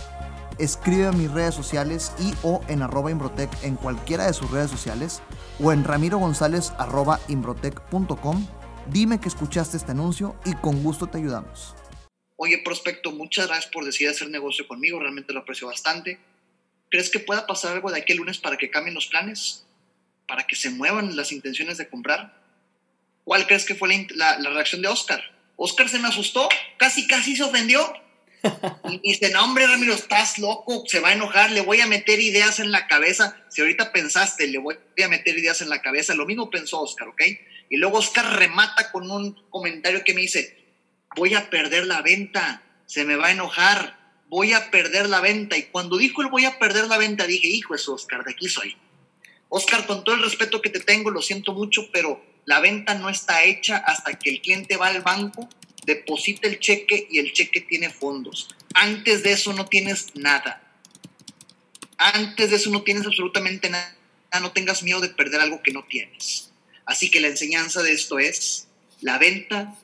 Escribe a mis redes sociales y o en arroba Imbrotec en cualquiera de sus redes sociales o en ramiro gonzález arroba imbrotec.com. Dime que escuchaste este anuncio y con gusto te ayudamos. Oye, prospecto, muchas gracias por decidir hacer negocio conmigo, realmente lo aprecio bastante. ¿Crees que pueda pasar algo de aquí el lunes para que cambien los planes? ¿Para que se muevan las intenciones de comprar? ¿Cuál crees que fue la, reacción de Oscar? Oscar se me asustó, casi, casi se ofendió. Y dice, no, hombre, Ramiro, estás loco, se va a enojar, le voy a meter ideas en la cabeza. Si ahorita pensaste, le voy a meter ideas en la cabeza, lo mismo pensó Oscar, ¿ok? Y luego Oscar remata con un comentario que me dice, voy a perder la venta, se me va a enojar, voy a perder la venta. Y cuando dijo el voy a perder la venta, dije, hijo, es Oscar, de aquí soy. Oscar, con todo el respeto que te tengo, lo siento mucho, pero la venta no está hecha hasta que el cliente va al banco, deposita el cheque y el cheque tiene fondos. Antes de eso no tienes nada. Antes de eso no tienes absolutamente nada. No tengas miedo de perder algo que no tienes. Así que la enseñanza de esto es, la venta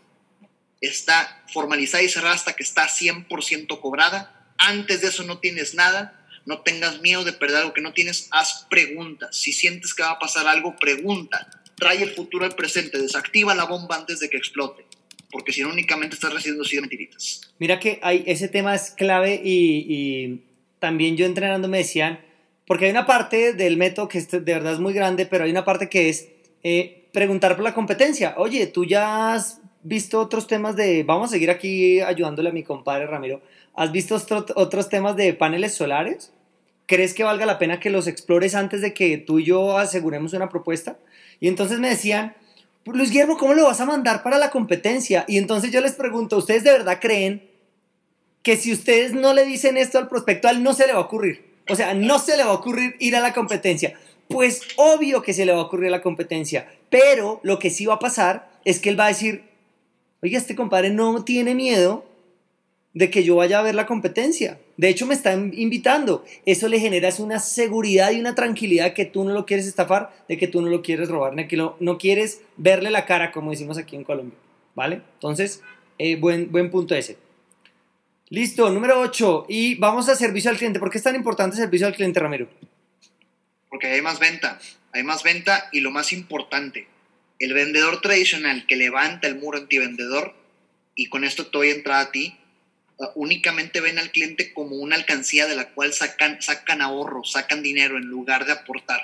está formalizada y cerrada hasta que está 100% cobrada. Antes de eso no tienes nada. No tengas miedo de perder algo que no tienes. Haz preguntas. Si sientes que va a pasar algo, pregunta. Trae el futuro al presente. Desactiva la bomba antes de que explote. Porque si no, únicamente estás recibiendo de mentiritas. Mira que hay, ese tema es clave y, también yo entrenando me decían, porque hay una parte del método que de verdad es muy grande, pero hay una parte que es eh, preguntar por la competencia. Oye, tú ya has visto otros temas de, vamos a seguir aquí ayudándole a mi compadre Ramiro, ¿has visto otros temas de paneles solares? ¿Crees que valga la pena que los explores antes de que tú y yo aseguremos una propuesta? Y entonces me decían, Luis Guillermo, ¿cómo lo vas a mandar para la competencia? Y entonces yo les pregunto, ¿ustedes de verdad creen que si ustedes no le dicen esto al prospecto, él no se le va a ocurrir? O sea, no se le va a ocurrir ir a la competencia. Pues obvio que se le va a ocurrir la competencia, pero lo que sí va a pasar es que él va a decir, oiga, este compadre no tiene miedo de que yo vaya a ver la competencia. De hecho, me están invitando. Eso le genera una seguridad y una tranquilidad que tú no lo quieres estafar, de que tú no lo quieres robar, de que no, quieres verle la cara, como decimos aquí en Colombia. ¿Vale? Entonces, eh, buen, buen punto ese. Listo, número 8. Y vamos a servicio al cliente. ¿Por qué es tan importante servicio al cliente, Ramiro? Porque hay más venta. Hay más venta y lo más importante, el vendedor tradicional que levanta el muro antivendedor, y con esto te voy a ti, únicamente ven al cliente como una alcancía de la cual sacan, sacan ahorro, sacan dinero en lugar de aportar.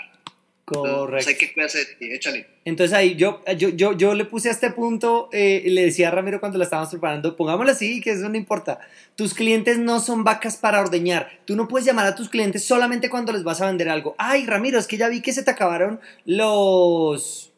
Correcto. Entonces, échale. Entonces ahí yo, yo, yo, yo, le puse a este punto, eh, le decía a Ramiro cuando la estábamos preparando, pongámoslo así, que eso no importa. Tus clientes no son vacas para ordeñar. Tú no puedes llamar a tus clientes solamente cuando les vas a vender algo. Ay, Ramiro, es que ya vi que se te acabaron los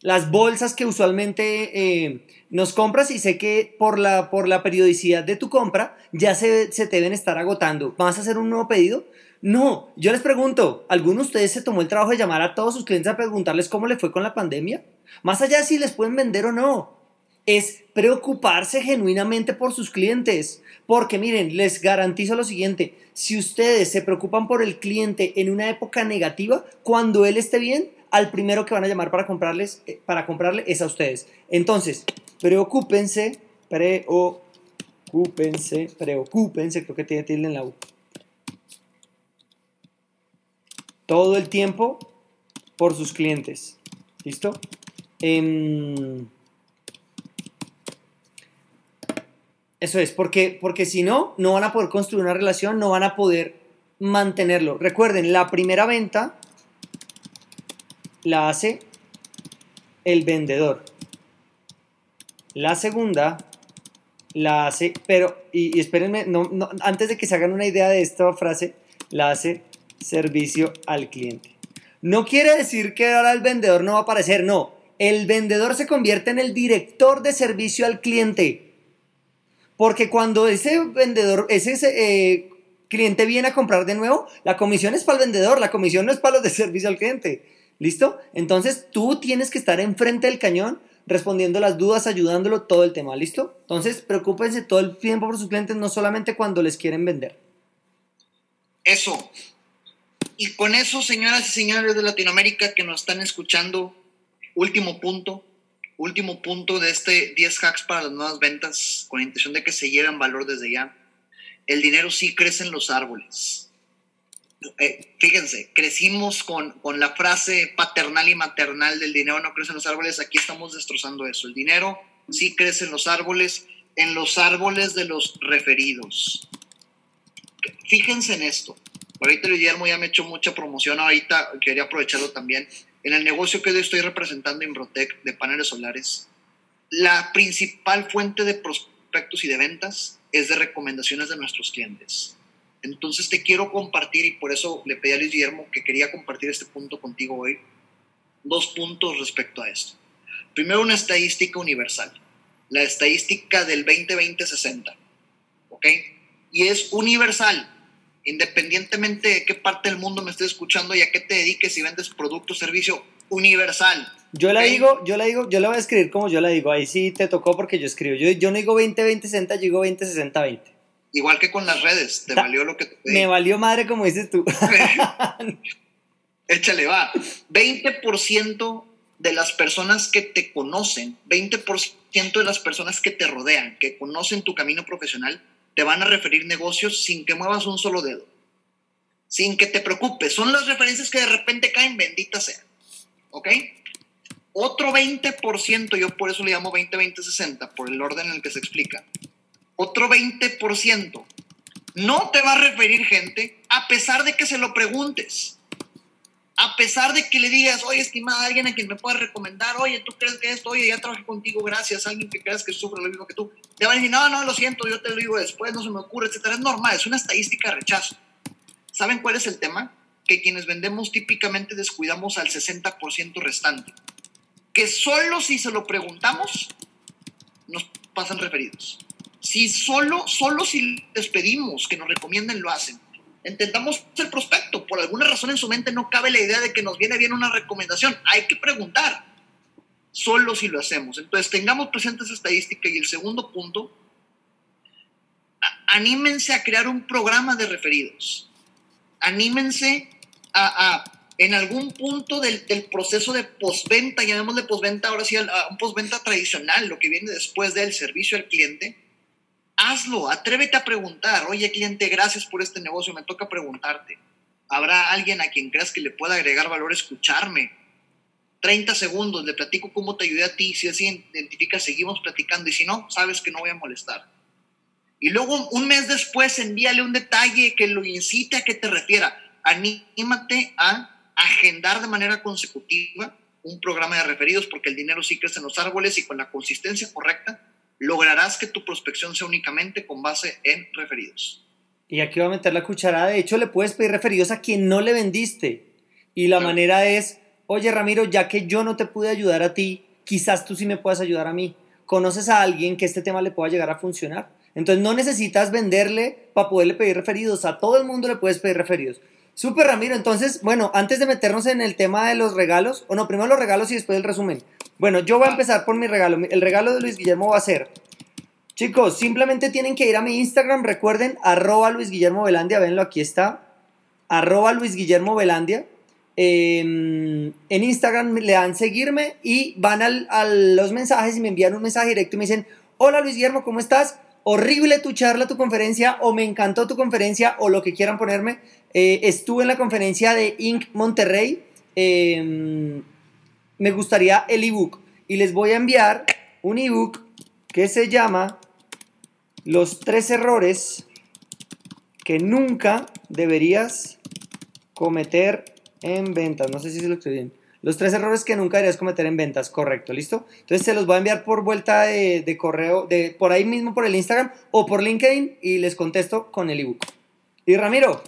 las bolsas que usualmente eh, nos compras y sé que por la, por la periodicidad de tu compra ya se, se, deben estar agotando. ¿Vas a hacer un nuevo pedido? No, yo les pregunto, ¿alguno de ustedes se tomó el trabajo de llamar a todos sus clientes a preguntarles cómo le fue con la pandemia? Más allá de si les pueden vender o no, es preocuparse genuinamente por sus clientes. Porque miren, les garantizo lo siguiente, si ustedes se preocupan por el cliente en una época negativa, cuando él esté bien, al primero que van a llamar para, comprarles, eh, para comprarle es a ustedes. Entonces, preocúpense, preocúpense, preocúpense, creo que tiene tilde en la U. Todo el tiempo por sus clientes. ¿Listo? Em, eso es, porque, porque si no, no van a poder construir una relación, no van a poder mantenerlo. Recuerden, la primera venta la hace el vendedor. La segunda la hace, pero, y, espérenme, no, antes de que se hagan una idea de esta frase, la hace servicio al cliente. No quiere decir que ahora el vendedor no va a aparecer, no. El vendedor se convierte en el director de servicio al cliente. Porque cuando ese vendedor, ese, eh, cliente viene a comprar de nuevo, la comisión es para el vendedor, la comisión no es para los de servicio al cliente. ¿Listo? Entonces tú tienes que estar enfrente del cañón respondiendo las dudas, ayudándolo todo el tema, ¿listo? Entonces preocúpense todo el tiempo por sus clientes, no solamente cuando les quieren vender. Eso. Y con eso, señoras y señores de Latinoamérica que nos están escuchando, último punto, último punto de este 10 hacks para las nuevas ventas con la intención de que se lleven valor desde ya. El dinero sí crece en los árboles eh, fíjense, crecimos con, con, la frase paternal y maternal del dinero no crece en los árboles, aquí estamos destrozando eso. El dinero sí crece en los árboles, en los árboles de los referidos. Fíjense en esto. Ahorita Guillermo ya me ha hecho mucha promoción, ahorita quería aprovecharlo también. En el negocio que yo estoy representando, Imbrotec, de paneles solares, la principal fuente de prospectos y de ventas es de recomendaciones de nuestros clientes. Entonces te quiero compartir, y por eso le pedí a Luis Guillermo que quería compartir este punto contigo hoy, dos puntos respecto a esto. Primero, una estadística universal, la estadística del 20-20-60, ¿ok? Y es universal, independientemente de qué parte del mundo me estés escuchando y a qué te dediques, si vendes producto o servicio, universal. Yo la digo, yo la digo, yo la voy a escribir como yo la digo, ahí sí te tocó porque yo escribo, yo, yo no digo 20-20-60, yo digo 20-60-20. Igual que con las redes, te valió lo que te Me valió madre como dices tú. Échale, va. 20% de las personas que te conocen, 20% de las personas que te rodean, que conocen tu camino profesional, te van a referir negocios sin que muevas un solo dedo. Sin que te preocupes. Son las referencias que de repente caen, bendita sea. ¿Ok? Otro 20%, yo por eso le llamo 20-20-60, por el orden en el que se explica otro 20%, no te va a referir gente a pesar de que se lo preguntes. A pesar de que le digas, oye, estimada, alguien a quien me pueda recomendar, oye, ¿tú crees que esto? Oye, ya trabajé contigo, gracias, alguien que creas que sufre lo mismo que tú. Te van a decir, no, no, lo siento, yo te lo digo después, no se me ocurre, etcétera. Es normal, es una estadística de rechazo. ¿Saben cuál es el tema? Que quienes vendemos típicamente descuidamos al 60% restante. Que solo si se lo preguntamos, nos pasan referidos. Si solo, solo si les pedimos que nos recomienden, lo hacen. Intentamos el prospecto. Por alguna razón en su mente no cabe la idea de que nos viene bien una recomendación. Hay que preguntar. Solo si lo hacemos. Entonces, tengamos presente esa estadística. Y el segundo punto, anímense a crear un programa de referidos. Anímense a, en algún punto del, del proceso de postventa, llamémosle postventa, ahora sí, a un postventa tradicional, lo que viene después del servicio al cliente, hazlo, atrévete a preguntar, oye cliente, gracias por este negocio, me toca preguntarte. ¿Habrá alguien a quien creas que le pueda agregar valor escucharme? 30 segundos, le platico cómo te ayudé a ti, si así identifica, seguimos platicando y si no, sabes que no voy a molestar. Y luego un mes después envíale un detalle que lo incite a que te refiera. Anímate a agendar de manera consecutiva un programa de referidos porque el dinero sí crece en los árboles y con la consistencia correcta lograrás que tu prospección sea únicamente con base en referidos. Y aquí va a meter la cucharada. De hecho, le puedes pedir referidos a quien no le vendiste. Y la manera es, oye Ramiro, ya que yo no te pude ayudar a ti, quizás tú sí me puedas ayudar a mí. ¿Conoces a alguien que este tema le pueda llegar a funcionar? Entonces no necesitas venderle para poderle pedir referidos. A todo el mundo le puedes pedir referidos. Súper Ramiro, entonces, bueno, antes de meternos en el tema de los regalos, o no, primero los regalos y después el resumen. Bueno, yo voy a empezar por mi regalo. El regalo de Luis Guillermo va a ser, chicos, simplemente tienen que ir a mi Instagram, recuerden, arroba Luis Guillermo Velandia, venlo, aquí está, arroba Luis Guillermo Velandia. Em, en Instagram le dan seguirme y van a los mensajes y me envían un mensaje directo y me dicen, hola Luis Guillermo, ¿cómo estás? Horrible tu charla, tu conferencia, o me encantó tu conferencia, o lo que quieran ponerme. Eh, estuve en la conferencia de Inc. Monterrey. Em, me gustaría el ebook. Y les voy a enviar un ebook que se llama Los tres errores que nunca deberías cometer en ventas. No sé si se lo estoy bien. Los tres errores que nunca deberías cometer en ventas, correcto, ¿listo? Entonces se los voy a enviar por vuelta de, correo, de, por ahí mismo por el Instagram o por LinkedIn y les contesto con el ebook. Y Ramiro,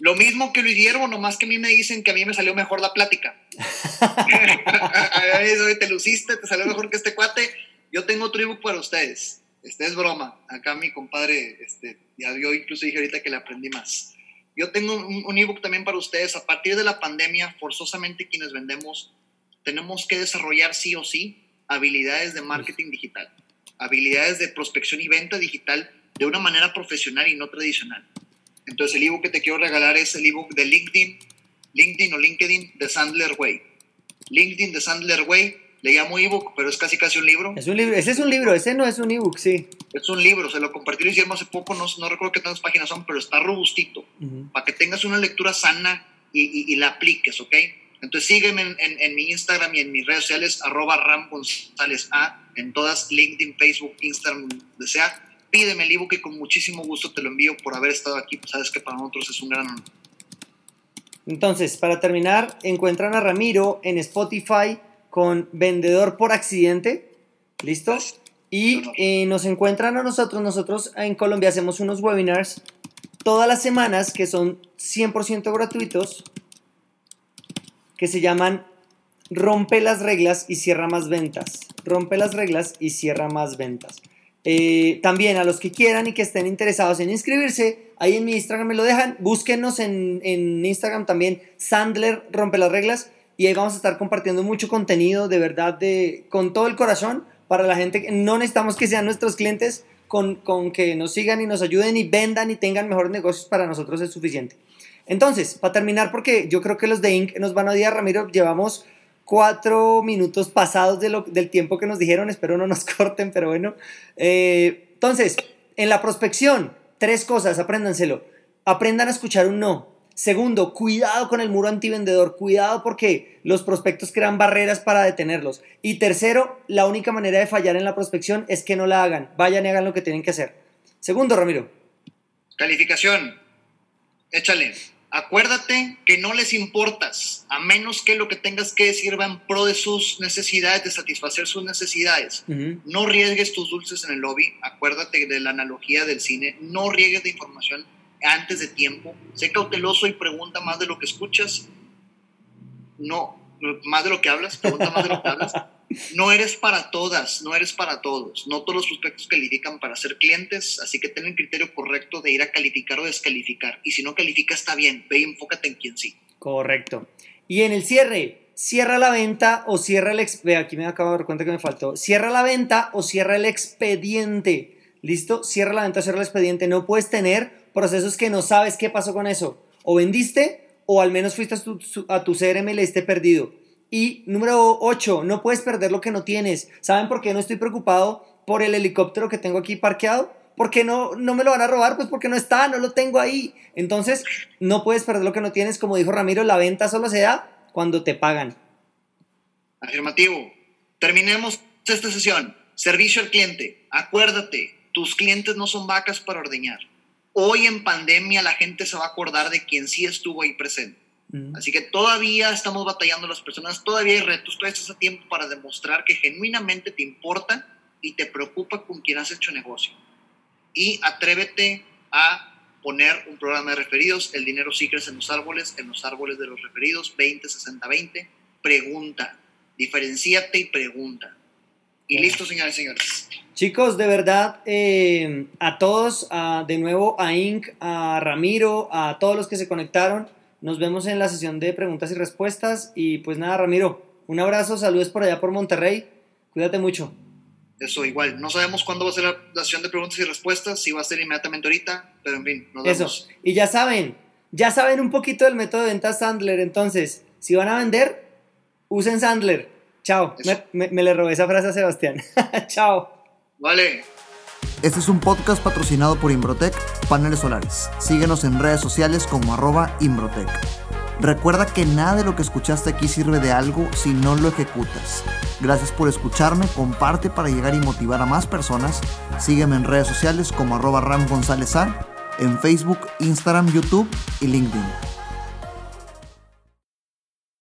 lo mismo que Luis Guillermo, nomás que a mí me dicen que a mí me salió mejor la plática. te luciste, te salió mejor que este cuate. Yo tengo otro ebook para ustedes. Este es broma. Acá mi compadre, este, ya yo incluso dije ahorita que le aprendí más. Yo tengo un, un ebook también para ustedes. A partir de la pandemia, forzosamente quienes vendemos, tenemos que desarrollar sí o sí habilidades de marketing digital, habilidades de prospección y venta digital de una manera profesional y no tradicional. Entonces el ebook que te quiero regalar es el ebook de LinkedIn, LinkedIn o LinkedIn de Sandler Way. LinkedIn de Sandler Way, le llamo ebook, pero es casi casi un libro. Es un libro, ese es un libro, ese no es un ebook, sí. Es un libro, se lo compartí lo hicimos hace poco, no, no recuerdo qué tantas páginas son, pero está robustito, para que tengas una lectura sana y, y, la apliques, ¿ok? Entonces sígueme en, en, mi Instagram y en mis redes sociales, arroba Ram González A, en todas, LinkedIn, Facebook, Instagram, donde sea pídeme el ebook y con muchísimo gusto te lo envío por haber estado aquí. Pues, sabes que para nosotros es un gran honor. Entonces, para terminar, encuentran a Ramiro en Spotify con Vendedor por Accidente. ¿Listo? Y eh, nos encuentran a nosotros, nosotros en Colombia hacemos unos webinars todas las semanas que son 100% gratuitos, que se llaman Rompe las reglas y cierra más ventas. Rompe las reglas y cierra más ventas. Eh, también a los que quieran y que estén interesados en inscribirse, ahí en mi Instagram me lo dejan. Búsquenos en, en Instagram también, Sandler Rompe las Reglas. Y ahí vamos a estar compartiendo mucho contenido de verdad, de, con todo el corazón, para la gente. que No necesitamos que sean nuestros clientes, con, con que nos sigan y nos ayuden y vendan y tengan mejores negocios para nosotros es suficiente. Entonces, para terminar, porque yo creo que los de Inc. nos van a odiar, Ramiro, llevamos cuatro minutos pasados de lo, del tiempo que nos dijeron, espero no nos corten, pero bueno. Eh, entonces, en la prospección, tres cosas, apréndanselo. Aprendan a escuchar un no. Segundo, cuidado con el muro antivendedor, cuidado porque los prospectos crean barreras para detenerlos. Y tercero, la única manera de fallar en la prospección es que no la hagan, vayan y hagan lo que tienen que hacer. Segundo, Ramiro. Calificación, échale. Acuérdate que no les importas, a menos que lo que tengas que decir va en pro de sus necesidades, de satisfacer sus necesidades. No riesgues tus dulces en el lobby, acuérdate de la analogía del cine, no riegues de información antes de tiempo. Sé cauteloso y pregunta más de lo que escuchas. No, más de lo que hablas, pregunta más de lo que hablas. No eres para todas, no eres para todos. No todos los prospectos califican para ser clientes, así que ten el criterio correcto de ir a calificar o descalificar. Y si no califica, está bien, ve y enfócate en quien sí. Correcto. Y en el cierre, cierra la venta o cierra el... expediente aquí me acabo de dar cuenta que me faltó. Cierra la venta o cierra el expediente. ¿Listo? Cierra la venta o cierra el expediente. No puedes tener procesos que no sabes qué pasó con eso. O vendiste o al menos fuiste a tu, a tu CRM y le esté perdido. Y número 8, no puedes perder lo que no tienes. ¿Saben por qué no estoy preocupado por el helicóptero que tengo aquí parqueado? porque no, no me lo van a robar? Pues porque no está, no lo tengo ahí. Entonces, no puedes perder lo que no tienes. Como dijo Ramiro, la venta solo se da cuando te pagan. Afirmativo. Terminemos esta sesión. Servicio al cliente. Acuérdate, tus clientes no son vacas para ordeñar hoy en pandemia la gente se va a acordar de quien sí estuvo ahí presente. Así que todavía estamos batallando las personas, todavía hay retos, todavía estás a tiempo para demostrar que genuinamente te importa y te preocupa con quien has hecho negocio. Y atrévete a poner un programa de referidos, el dinero sí crece en los árboles, en los árboles de los referidos, 20, 60, 20. Pregunta, diferenciate y pregunta. Y listo, señores y señores. Chicos, de verdad, eh, a todos, de nuevo a Inc., a Ramiro, a todos los que se conectaron, nos vemos en la sesión de preguntas y respuestas. Y pues nada, Ramiro, un abrazo, saludos por allá por Monterrey, cuídate mucho. Eso, igual, no sabemos cuándo va a ser la, sesión de preguntas y respuestas, si va a ser inmediatamente ahorita, pero en fin, nos vemos. Eso, y ya saben, ya saben un poquito del método de venta Sandler, entonces, si van a vender, usen Sandler Chao. Me, le robé esa frase a Sebastián. Chao. Vale. Este es un podcast patrocinado por Imbrotec Paneles Solares. Síguenos en redes sociales como arroba Imbrotec. Recuerda que nada de lo que escuchaste aquí sirve de algo si no lo ejecutas. Gracias por escucharme, comparte para llegar y motivar a más personas. Sígueme en redes sociales como arroba Ram González A, en Facebook, Instagram, YouTube y LinkedIn.